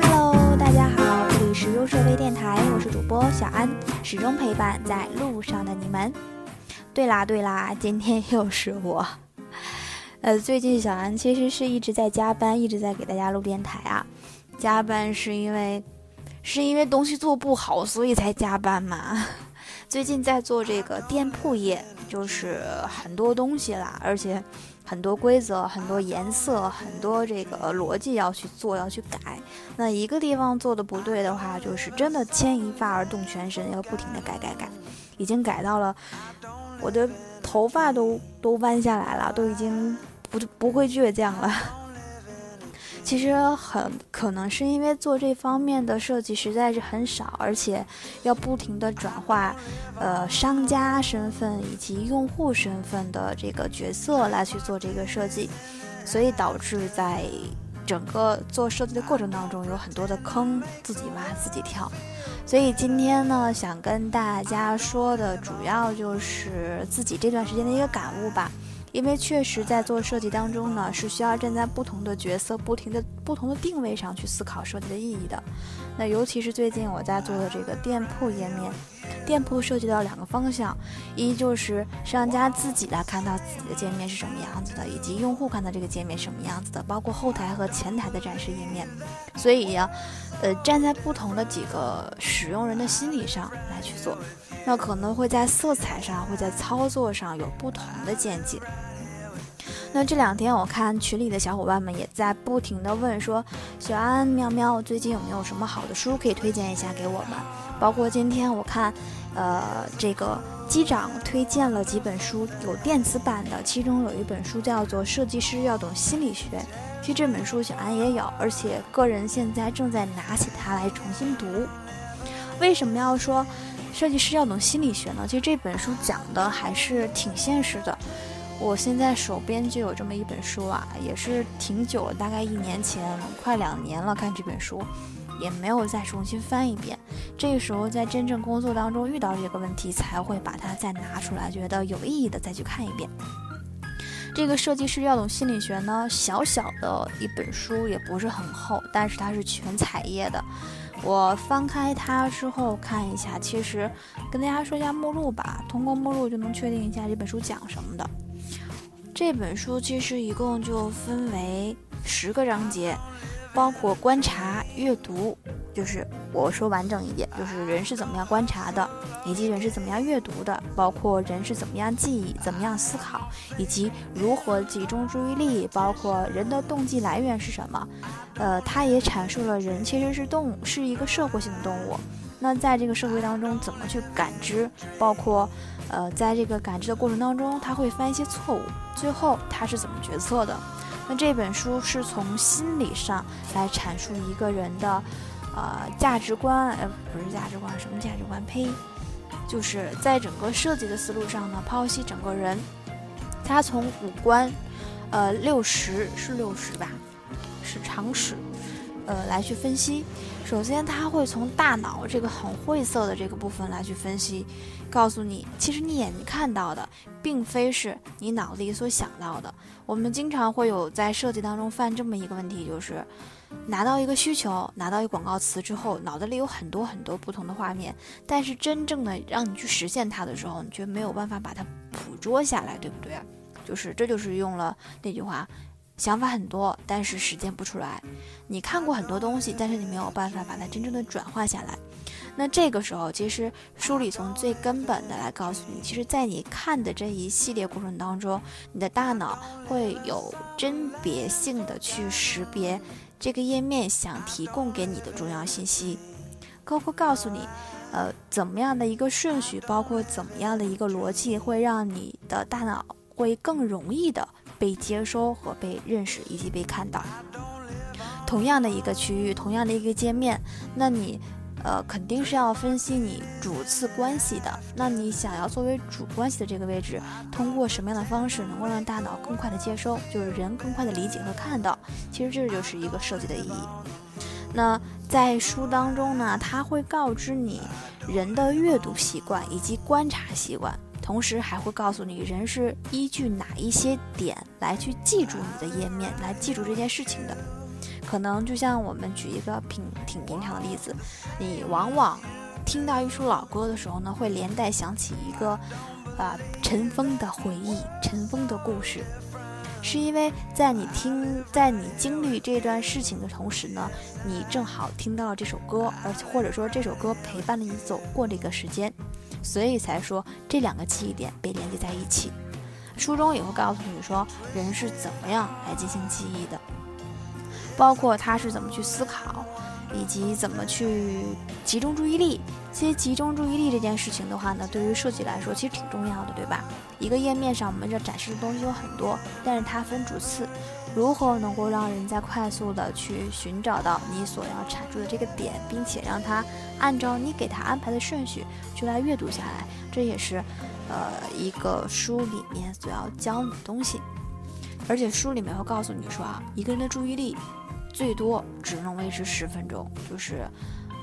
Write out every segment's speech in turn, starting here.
Hello，大家好，这里是优设微电台，我是主播小安，始终陪伴在路上的你们。对啦对啦，今天又是我。呃，最近小安其实是一直在加班，一直在给大家录电台啊。加班是因为是因为东西做不好，所以才加班嘛。最近在做这个店铺业，就是很多东西啦，而且很多规则、很多颜色、很多这个逻辑要去做，要去改。那一个地方做的不对的话，就是真的牵一发而动全身，要不停的改改改，已经改到了我的头发都都弯下来了，都已经。不不会倔强了。其实很可能是因为做这方面的设计实在是很少，而且要不停的转化，呃，商家身份以及用户身份的这个角色来去做这个设计，所以导致在整个做设计的过程当中有很多的坑，自己挖自己跳。所以今天呢，想跟大家说的主要就是自己这段时间的一个感悟吧。因为确实在做设计当中呢，是需要站在不同的角色、不停的不同的定位上去思考设计的意义的。那尤其是最近我在做的这个店铺页面，店铺涉及到两个方向，一就是商家自己来看到自己的界面是什么样子的，以及用户看到这个界面什么样子的，包括后台和前台的展示页面。所以呀，呃，站在不同的几个使用人的心理上来去做。那可能会在色彩上，会在操作上有不同的见解。那这两天我看群里的小伙伴们也在不停的问说：“小安、喵喵，最近有没有什么好的书可以推荐一下给我们？”包括今天我看，呃，这个机长推荐了几本书，有电子版的，其中有一本书叫做《设计师要懂心理学》。其实这本书小安也有，而且个人现在正在拿起它来重新读。为什么要说？设计师要懂心理学呢，其实这本书讲的还是挺现实的。我现在手边就有这么一本书啊，也是挺久了，大概一年前，快两年了。看这本书，也没有再重新翻一遍。这个时候在真正工作当中遇到这个问题，才会把它再拿出来，觉得有意义的再去看一遍。这个设计师要懂心理学呢，小小的一本书，也不是很厚，但是它是全彩页的。我翻开它之后看一下，其实跟大家说一下目录吧。通过目录就能确定一下这本书讲什么的。这本书其实一共就分为十个章节，包括观察、阅读。就是我说完整一点，就是人是怎么样观察的，以及人是怎么样阅读的，包括人是怎么样记忆、怎么样思考，以及如何集中注意力，包括人的动机来源是什么。呃，他也阐述了人其实是动物，是一个社会性的动物。那在这个社会当中，怎么去感知，包括呃，在这个感知的过程当中，他会犯一些错误，最后他是怎么决策的？那这本书是从心理上来阐述一个人的。呃，价值观，呃，不是价值观，什么价值观？呸，就是在整个设计的思路上呢，剖析整个人，他从五官，呃，六十是六十吧，是常识，呃，来去分析。首先，他会从大脑这个很晦涩的这个部分来去分析，告诉你，其实你眼睛看到的，并非是你脑子里所想到的。我们经常会有在设计当中犯这么一个问题，就是。拿到一个需求，拿到一个广告词之后，脑子里有很多很多不同的画面，但是真正的让你去实现它的时候，你却没有办法把它捕捉下来，对不对？就是这就是用了那句话，想法很多，但是实践不出来。你看过很多东西，但是你没有办法把它真正的转化下来。那这个时候，其实书里从最根本的来告诉你，其实，在你看的这一系列过程当中，你的大脑会有甄别性的去识别。这个页面想提供给你的重要信息，客户告诉你，呃，怎么样的一个顺序，包括怎么样的一个逻辑，会让你的大脑会更容易的被接收和被认识以及被看到。同样的一个区域，同样的一个界面，那你。呃，肯定是要分析你主次关系的。那你想要作为主关系的这个位置，通过什么样的方式能够让大脑更快的接收，就是人更快的理解和看到？其实这就是一个设计的意义。那在书当中呢，他会告知你人的阅读习惯以及观察习惯。同时还会告诉你人是依据哪一些点来去记住你的页面，来记住这件事情的。可能就像我们举一个平挺平常的例子，你往往听到一首老歌的时候呢，会连带想起一个啊尘封的回忆、尘封的故事。是因为在你听，在你经历这段事情的同时呢，你正好听到了这首歌，而或者说这首歌陪伴了你走过这个时间，所以才说这两个记忆点被连接在一起。书中也会告诉你说，人是怎么样来进行记忆的，包括他是怎么去思考。以及怎么去集中注意力？其实集中注意力这件事情的话呢，对于设计来说其实挺重要的，对吧？一个页面上我们这展示的东西有很多，但是它分主次，如何能够让人在快速的去寻找到你所要阐述的这个点，并且让它按照你给它安排的顺序去来阅读下来，这也是呃一个书里面所要教你的东西。而且书里面会告诉你说啊，一个人的注意力。最多只能维持十分钟，就是，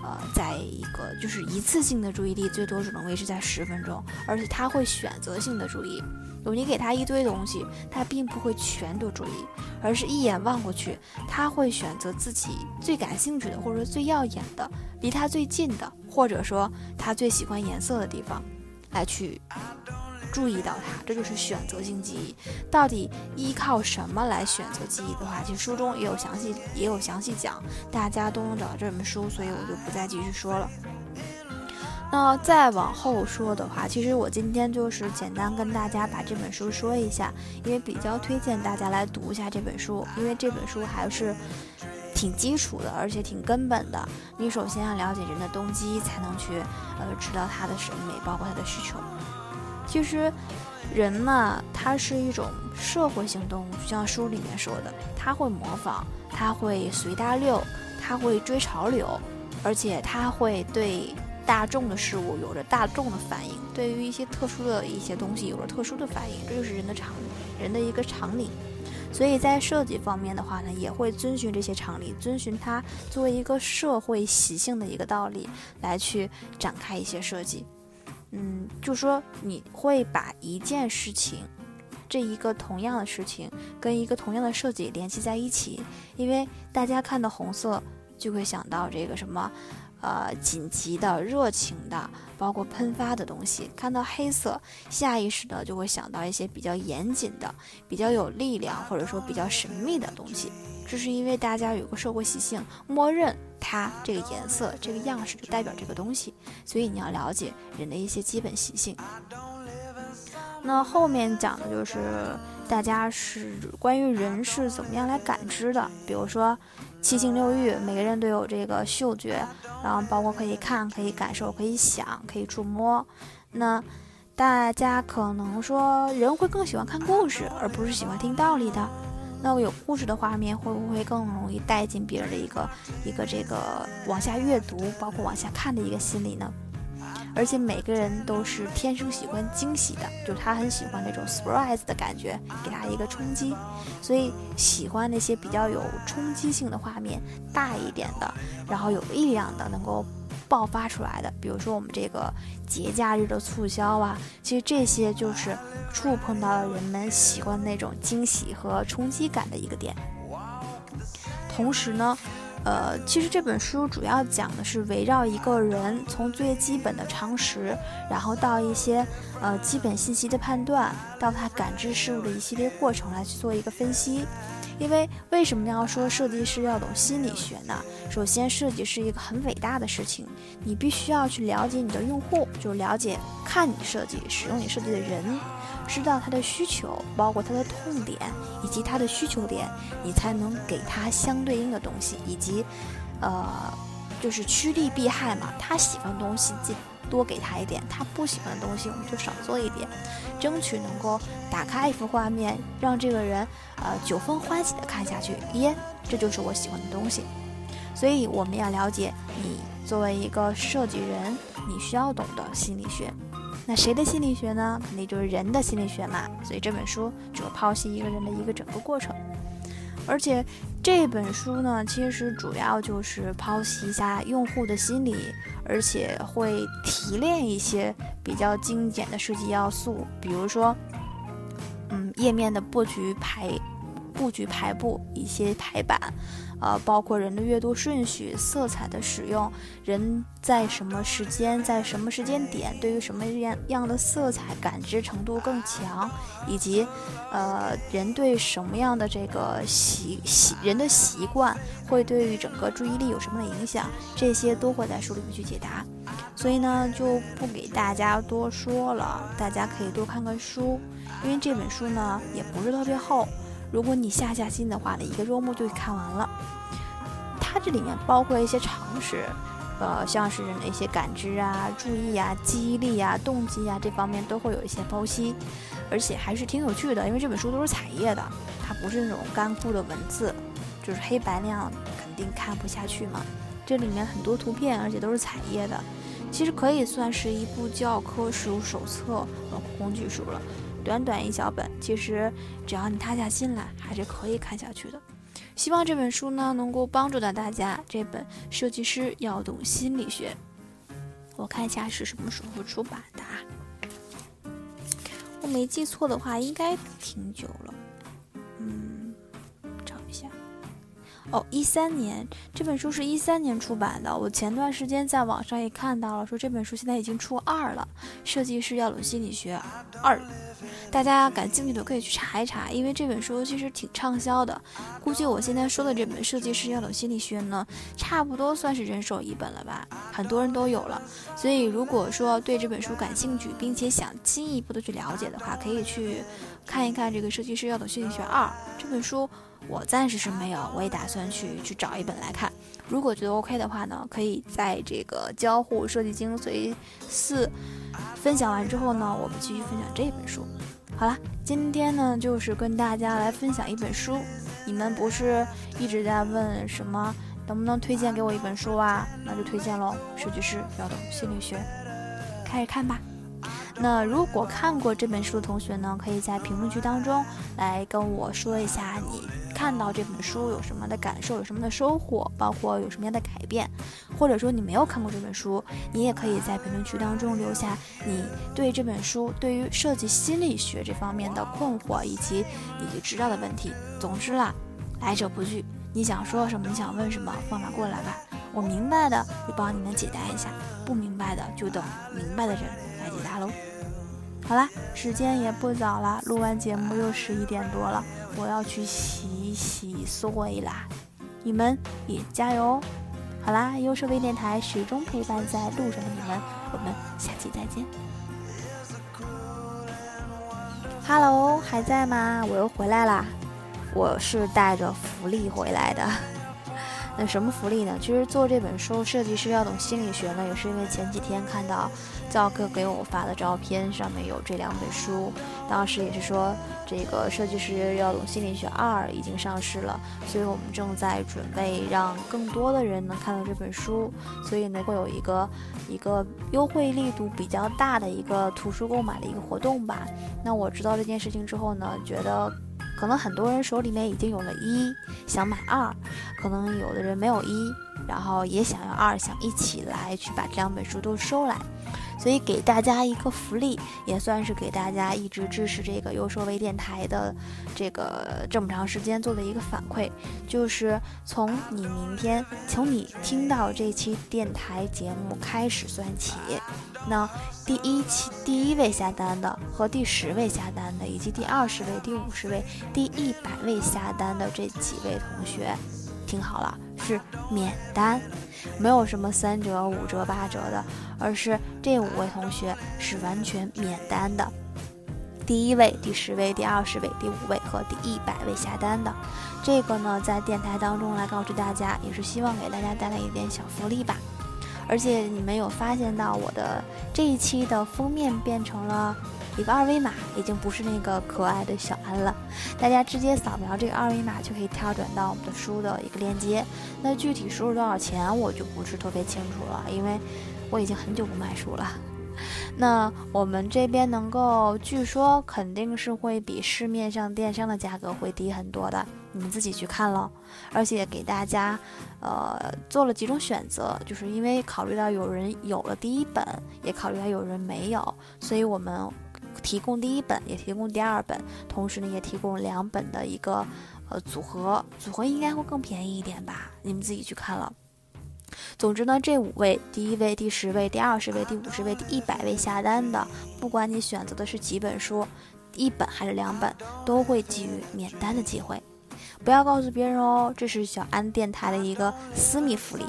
呃，在一个就是一次性的注意力最多只能维持在十分钟，而且他会选择性的注意，有你给他一堆东西，他并不会全都注意，而是一眼望过去，他会选择自己最感兴趣的，或者说最耀眼的，离他最近的，或者说他最喜欢颜色的地方，来去。注意到它，这就是选择性记忆。到底依靠什么来选择记忆的话，其实书中也有详细也有详细讲，大家都能找到这本书，所以我就不再继续说了。那再往后说的话，其实我今天就是简单跟大家把这本书说一下，因为比较推荐大家来读一下这本书，因为这本书还是挺基础的，而且挺根本的。你首先要了解人的动机，才能去呃知道他的审美，包括他的需求。其实，人呢，他是一种社会性动物，就像书里面说的，他会模仿，他会随大流，他会追潮流，而且他会对大众的事物有着大众的反应，对于一些特殊的一些东西有着特殊的反应，这就是人的常人的一个常理。所以在设计方面的话呢，也会遵循这些常理，遵循它作为一个社会习性的一个道理来去展开一些设计。嗯，就说你会把一件事情，这一个同样的事情跟一个同样的设计联系在一起，因为大家看到红色就会想到这个什么，呃，紧急的、热情的，包括喷发的东西；看到黑色，下意识的就会想到一些比较严谨的、比较有力量或者说比较神秘的东西。这是因为大家有个社会习性，默认它这个颜色、这个样式就代表这个东西，所以你要了解人的一些基本习性。那后面讲的就是大家是关于人是怎么样来感知的，比如说七情六欲，每个人都有这个嗅觉，然后包括可以看、可以感受、可以想、可以触摸。那大家可能说人会更喜欢看故事，而不是喜欢听道理的。那么有故事的画面会不会更容易带进别人的一个一个这个往下阅读，包括往下看的一个心理呢？而且每个人都是天生喜欢惊喜的，就是他很喜欢那种 surprise 的感觉，给他一个冲击，所以喜欢那些比较有冲击性的画面，大一点的，然后有力量的，能够。爆发出来的，比如说我们这个节假日的促销啊，其实这些就是触碰到了人们喜欢那种惊喜和冲击感的一个点。同时呢，呃，其实这本书主要讲的是围绕一个人从最基本的常识，然后到一些呃基本信息的判断，到他感知事物的一系列过程来去做一个分析。因为为什么要说设计师要懂心理学呢？首先，设计是一个很伟大的事情，你必须要去了解你的用户，就了解看你设计、使用你设计的人，知道他的需求，包括他的痛点以及他的需求点，你才能给他相对应的东西，以及，呃，就是趋利避害嘛，他喜欢东西就多给他一点，他不喜欢的东西我们就少做一点，争取能够打开一幅画面，让这个人呃九分欢喜的看下去。耶，这就是我喜欢的东西。所以我们要了解你作为一个设计人，你需要懂的心理学。那谁的心理学呢？肯定就是人的心理学嘛。所以这本书主要剖析一个人的一个整个过程。而且这本书呢，其实主要就是剖析一下用户的心理，而且会提炼一些比较精简的设计要素，比如说，嗯，页面的布局排。布局排布一些排版，呃，包括人的阅读顺序、色彩的使用，人在什么时间、在什么时间点，对于什么样样的色彩感知程度更强，以及，呃，人对什么样的这个习习人的习惯会对于整个注意力有什么的影响，这些都会在书里面去解答。所以呢，就不给大家多说了，大家可以多看看书，因为这本书呢也不是特别厚。如果你下下心的话呢，一个周末就看完了。它这里面包括一些常识，呃，像是人的一些感知啊、注意啊、记忆力啊、动机啊这方面都会有一些剖析，而且还是挺有趣的。因为这本书都是彩页的，它不是那种干枯的文字，就是黑白那样肯定看不下去嘛。这里面很多图片，而且都是彩页的，其实可以算是一部教科书、手册括工具书了。短短一小本，其实只要你踏下心来，还是可以看下去的。希望这本书呢，能够帮助到大家。这本《设计师要懂心理学》，我看一下是什么时候出版的啊。我没记错的话，应该挺久了。嗯，找一下哦，一三年这本书是一三年出版的。我前段时间在网上也看到了，说这本书现在已经出二了，《设计师要懂心理学二》，大家感兴趣的可以去查一查，因为这本书其实挺畅销的。估计我现在说的这本《设计师要懂心理学》呢，差不多算是人手一本了吧，很多人都有了。所以如果说对这本书感兴趣，并且想进一步的去了解的话，可以去看一看这个《设计师要懂心理学二》这本书。我暂时是没有，我也打算去去找一本来看。如果觉得 OK 的话呢，可以在这个交互设计精髓四分享完之后呢，我们继续分享这本书。好了，今天呢就是跟大家来分享一本书。你们不是一直在问什么能不能推荐给我一本书啊？那就推荐喽，设计师要懂心理学，开始看吧。那如果看过这本书的同学呢，可以在评论区当中来跟我说一下你看到这本书有什么的感受，有什么的收获，包括有什么样的改变，或者说你没有看过这本书，你也可以在评论区当中留下你对这本书对于设计心理学这方面的困惑以及你知道的问题。总之啦，来者不拒，你想说什么，你想问什么，放马过来吧，我明白的就帮你们解答一下，不明白的就等明白的人。来解答喽！好啦，时间也不早了，录完节目又十一点多了，我要去洗洗睡啦。你们也加油哦！好啦，优设微电台始终陪伴在路上的你们，我们下期再见。Hello，还在吗？我又回来啦！我是带着福利回来的。那什么福利呢？其实做这本书，设计师要懂心理学呢，也是因为前几天看到教课给我发的照片，上面有这两本书。当时也是说，这个设计师要懂心理学二已经上市了，所以我们正在准备让更多的人能看到这本书，所以呢会有一个一个优惠力度比较大的一个图书购买的一个活动吧。那我知道这件事情之后呢，觉得。可能很多人手里面已经有了一，想买二；可能有的人没有一，然后也想要二，想一起来去把这两本书都收来。所以给大家一个福利，也算是给大家一直支持这个优说微电台的这个这么长时间做的一个反馈，就是从你明天从你听到这期电台节目开始算起，那第一期第一位下单的和第十位下单的，以及第二十位、第五十位、第一百位下单的这几位同学，听好了，是免单。没有什么三折、五折、八折的，而是这五位同学是完全免单的。第一位、第十位、第二十位、第五位和第一百位下单的，这个呢，在电台当中来告知大家，也是希望给大家带来一点小福利吧。而且你们有发现到我的这一期的封面变成了？一个二维码已经不是那个可爱的小安了，大家直接扫描这个二维码就可以跳转到我们的书的一个链接。那具体书是多少钱，我就不是特别清楚了，因为我已经很久不卖书了。那我们这边能够，据说肯定是会比市面上电商的价格会低很多的，你们自己去看喽。而且给大家，呃，做了几种选择，就是因为考虑到有人有了第一本，也考虑到有人没有，所以我们提供第一本，也提供第二本，同时呢也提供两本的一个呃组合，组合应该会更便宜一点吧，你们自己去看了。总之呢，这五位，第一位、第十位、第二十位、第五十位、第一百位下单的，不管你选择的是几本书，一本还是两本，都会给予免单的机会。不要告诉别人哦，这是小安电台的一个私密福利，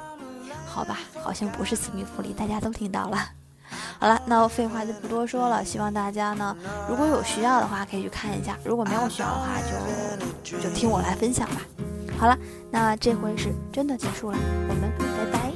好吧？好像不是私密福利，大家都听到了。好了，那我废话就不多说了，希望大家呢，如果有需要的话可以去看一下，如果没有需要的话就就听我来分享吧。好了，那这回是真的结束了，我们拜拜。